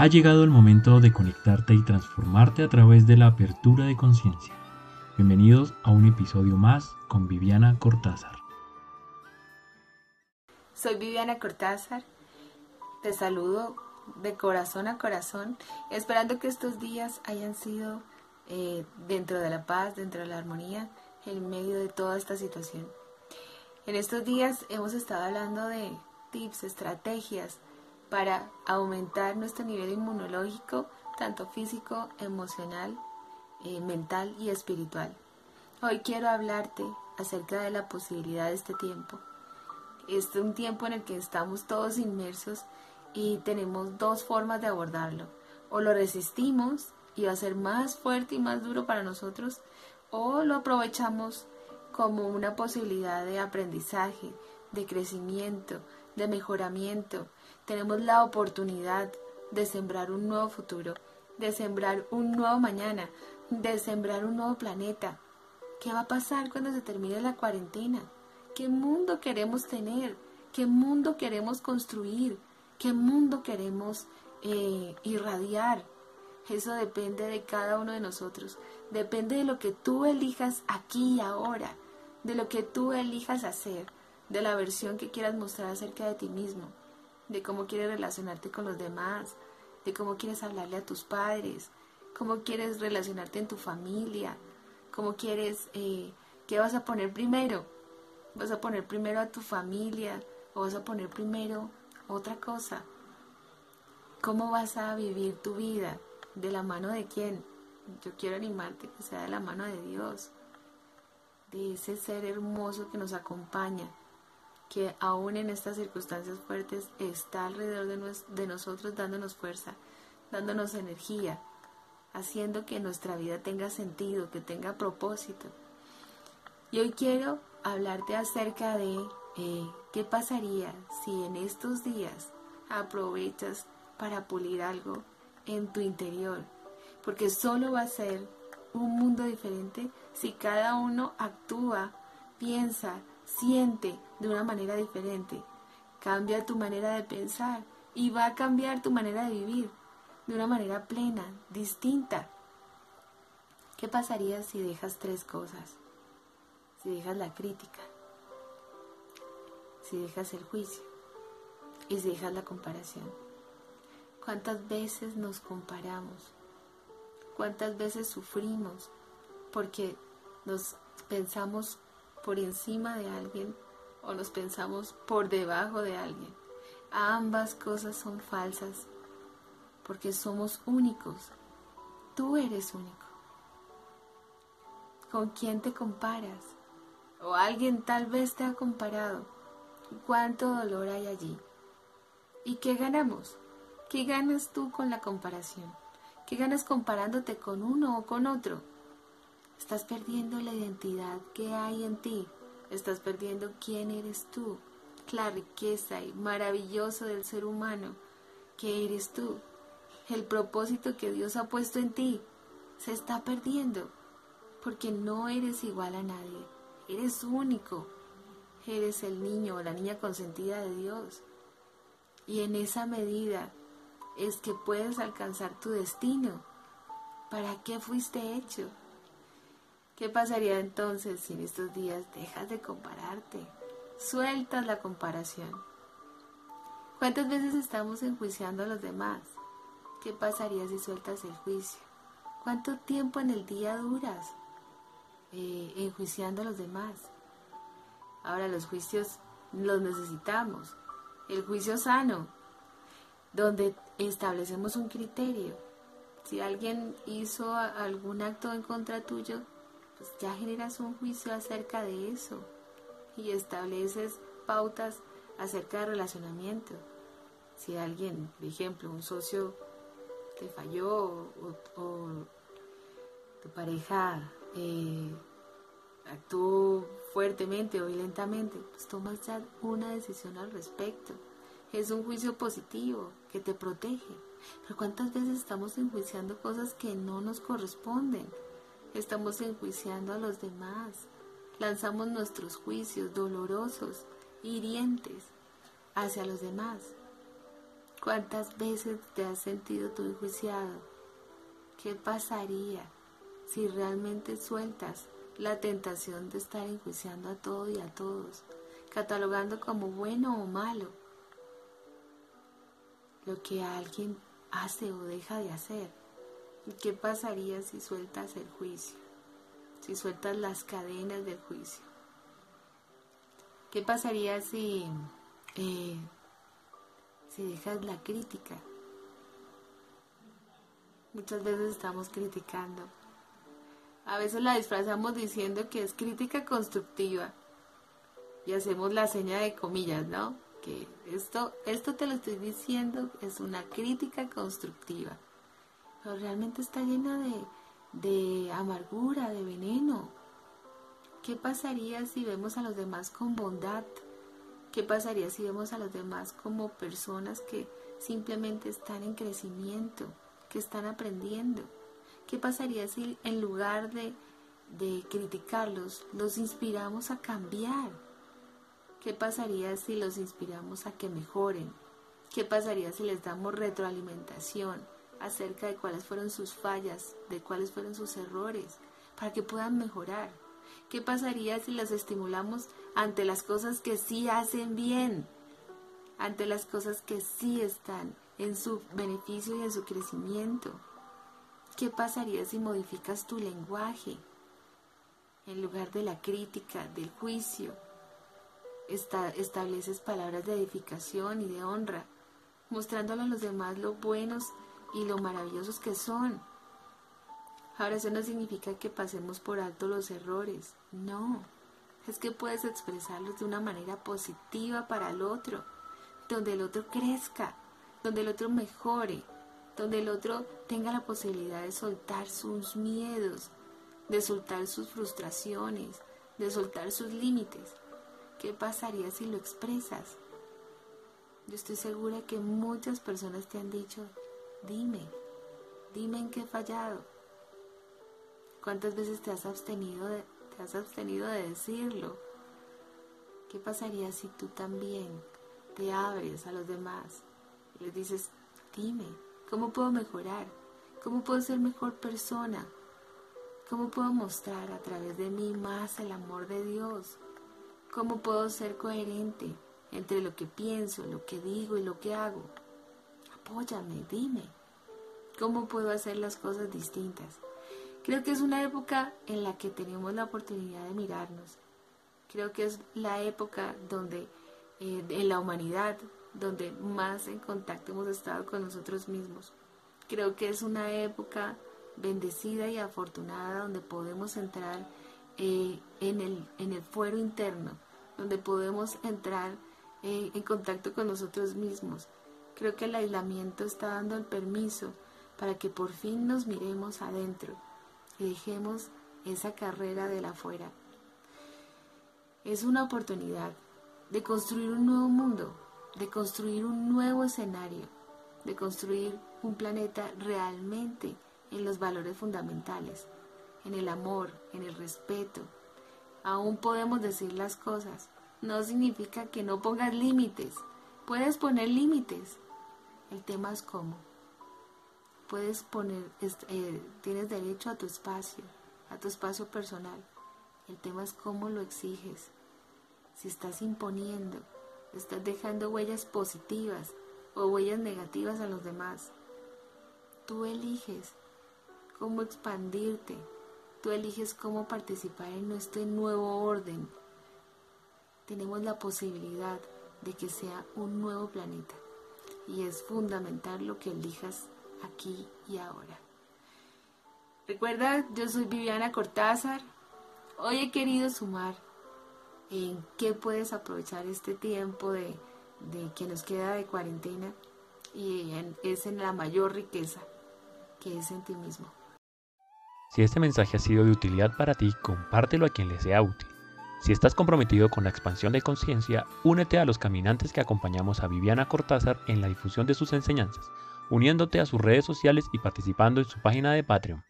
Ha llegado el momento de conectarte y transformarte a través de la apertura de conciencia. Bienvenidos a un episodio más con Viviana Cortázar. Soy Viviana Cortázar. Te saludo de corazón a corazón, esperando que estos días hayan sido eh, dentro de la paz, dentro de la armonía, en medio de toda esta situación. En estos días hemos estado hablando de tips, estrategias para aumentar nuestro nivel inmunológico, tanto físico, emocional, eh, mental y espiritual. Hoy quiero hablarte acerca de la posibilidad de este tiempo. Este es un tiempo en el que estamos todos inmersos y tenemos dos formas de abordarlo. O lo resistimos y va a ser más fuerte y más duro para nosotros, o lo aprovechamos como una posibilidad de aprendizaje, de crecimiento, de mejoramiento. Tenemos la oportunidad de sembrar un nuevo futuro, de sembrar un nuevo mañana, de sembrar un nuevo planeta. ¿Qué va a pasar cuando se termine la cuarentena? ¿Qué mundo queremos tener? ¿Qué mundo queremos construir? ¿Qué mundo queremos eh, irradiar? Eso depende de cada uno de nosotros. Depende de lo que tú elijas aquí y ahora, de lo que tú elijas hacer, de la versión que quieras mostrar acerca de ti mismo, de cómo quieres relacionarte con los demás, de cómo quieres hablarle a tus padres, cómo quieres relacionarte en tu familia, cómo quieres, eh, qué vas a poner primero. ¿Vas a poner primero a tu familia o vas a poner primero otra cosa? ¿Cómo vas a vivir tu vida? ¿De la mano de quién? Yo quiero animarte que sea de la mano de Dios, de ese ser hermoso que nos acompaña, que aún en estas circunstancias fuertes está alrededor de, de nosotros dándonos fuerza, dándonos energía, haciendo que nuestra vida tenga sentido, que tenga propósito. Y hoy quiero hablarte acerca de eh, qué pasaría si en estos días aprovechas para pulir algo en tu interior, porque solo va a ser un mundo diferente si cada uno actúa, piensa, siente de una manera diferente. Cambia tu manera de pensar y va a cambiar tu manera de vivir de una manera plena, distinta. ¿Qué pasaría si dejas tres cosas? Si dejas la crítica, si dejas el juicio y si dejas la comparación. ¿Cuántas veces nos comparamos? ¿Cuántas veces sufrimos porque nos pensamos por encima de alguien o nos pensamos por debajo de alguien? Ambas cosas son falsas porque somos únicos. Tú eres único. ¿Con quién te comparas? O alguien tal vez te ha comparado. ¿Cuánto dolor hay allí? ¿Y qué ganamos? ¿Qué ganas tú con la comparación? ¿Qué ganas comparándote con uno o con otro? Estás perdiendo la identidad que hay en ti. Estás perdiendo quién eres tú. La riqueza y maravilloso del ser humano que eres tú el propósito que Dios ha puesto en ti se está perdiendo porque no eres igual a nadie, eres único, eres el niño o la niña consentida de Dios. Y en esa medida es que puedes alcanzar tu destino. ¿Para qué fuiste hecho? ¿Qué pasaría entonces si en estos días dejas de compararte? Sueltas la comparación. ¿Cuántas veces estamos enjuiciando a los demás? ¿Qué pasaría si sueltas el juicio? ¿Cuánto tiempo en el día duras eh, enjuiciando a los demás? Ahora los juicios los necesitamos. El juicio sano, donde establecemos un criterio. Si alguien hizo algún acto en contra tuyo, pues ya generas un juicio acerca de eso y estableces pautas acerca de relacionamiento. Si alguien, por ejemplo, un socio te falló o, tu pareja eh, actuó fuertemente o violentamente, pues tomas ya una decisión al respecto. Es un juicio positivo que te protege. Pero ¿cuántas veces estamos enjuiciando cosas que no nos corresponden? Estamos enjuiciando a los demás. Lanzamos nuestros juicios dolorosos, hirientes hacia los demás. ¿Cuántas veces te has sentido tú enjuiciado? ¿Qué pasaría si realmente sueltas la tentación de estar enjuiciando a todo y a todos, catalogando como bueno o malo lo que alguien hace o deja de hacer? ¿Qué pasaría si sueltas el juicio? Si sueltas las cadenas del juicio. ¿Qué pasaría si, eh, si dejas la crítica? Muchas veces estamos criticando. A veces la disfrazamos diciendo que es crítica constructiva y hacemos la seña de comillas, ¿no? Que esto, esto te lo estoy diciendo es una crítica constructiva, pero realmente está llena de, de amargura, de veneno, ¿Qué pasaría si vemos a los demás con bondad? ¿Qué pasaría si vemos a los demás como personas que simplemente están en crecimiento, que están aprendiendo? ¿Qué pasaría si en lugar de, de criticarlos, los inspiramos a cambiar? ¿Qué pasaría si los inspiramos a que mejoren? ¿Qué pasaría si les damos retroalimentación acerca de cuáles fueron sus fallas, de cuáles fueron sus errores, para que puedan mejorar? ¿Qué pasaría si las estimulamos ante las cosas que sí hacen bien? Ante las cosas que sí están en su beneficio y en su crecimiento. ¿Qué pasaría si modificas tu lenguaje? En lugar de la crítica, del juicio, estableces palabras de edificación y de honra, mostrándole a los demás lo buenos y lo maravillosos que son Ahora eso no significa que pasemos por alto los errores, no, es que puedes expresarlos de una manera positiva para el otro, donde el otro crezca, donde el otro mejore, donde el otro tenga la posibilidad de soltar sus miedos, de soltar sus frustraciones, de soltar sus límites. ¿Qué pasaría si lo expresas? Yo estoy segura que muchas personas te han dicho, dime, dime en qué he fallado, ¿Cuántas veces te has abstenido de, te has abstenido de decirlo? ¿Qué pasaría si tú también te abres a los demás y les dices, dime, ¿cómo puedo mejorar? ¿Cómo puedo ser mejor persona? ¿Cómo puedo mostrar a través de mí más el amor de Dios? ¿Cómo puedo ser coherente entre lo que pienso, lo que digo y lo que hago? Apóyame, dime. ¿Cómo puedo hacer las cosas distintas? Creo que es una época en la que tenemos la oportunidad de mirarnos. Creo que es la época donde eh, en la humanidad donde más en contacto hemos estado con nosotros mismos. Creo que es una época bendecida y afortunada donde podemos entrar eh, en, el, en el fuero interno, donde podemos entrar eh, en contacto con nosotros mismos. Creo que el aislamiento está dando el permiso para que por fin nos miremos adentro y dejemos esa carrera de la afuera. Es una oportunidad de construir un nuevo mundo, de construir un nuevo escenario, de construir un planeta realmente en los valores fundamentales, en el amor, en el respeto. Aún podemos decir las cosas. No significa que no pongas límites. Puedes poner límites. El tema es cómo puedes poner, eh, tienes derecho a tu espacio, a tu espacio personal. El tema es cómo lo exiges. Si estás imponiendo, estás dejando huellas positivas o huellas negativas a los demás. Tú eliges cómo expandirte. Tú eliges cómo participar en este nuevo orden. Tenemos la posibilidad de que sea un nuevo planeta. Y es fundamental lo que elijas aquí y ahora. Recuerda, yo soy Viviana Cortázar. Hoy he querido sumar en qué puedes aprovechar este tiempo de, que nos queda de cuarentena y es en la mayor riqueza que es en ti mismo. Si este mensaje ha sido de utilidad para ti, compártelo a quien le sea útil. Si estás comprometido con la expansión de conciencia, únete a los caminantes que acompañamos a Viviana Cortázar en la difusión de sus enseñanzas uniéndote a sus redes sociales y participando en su página de Patreon.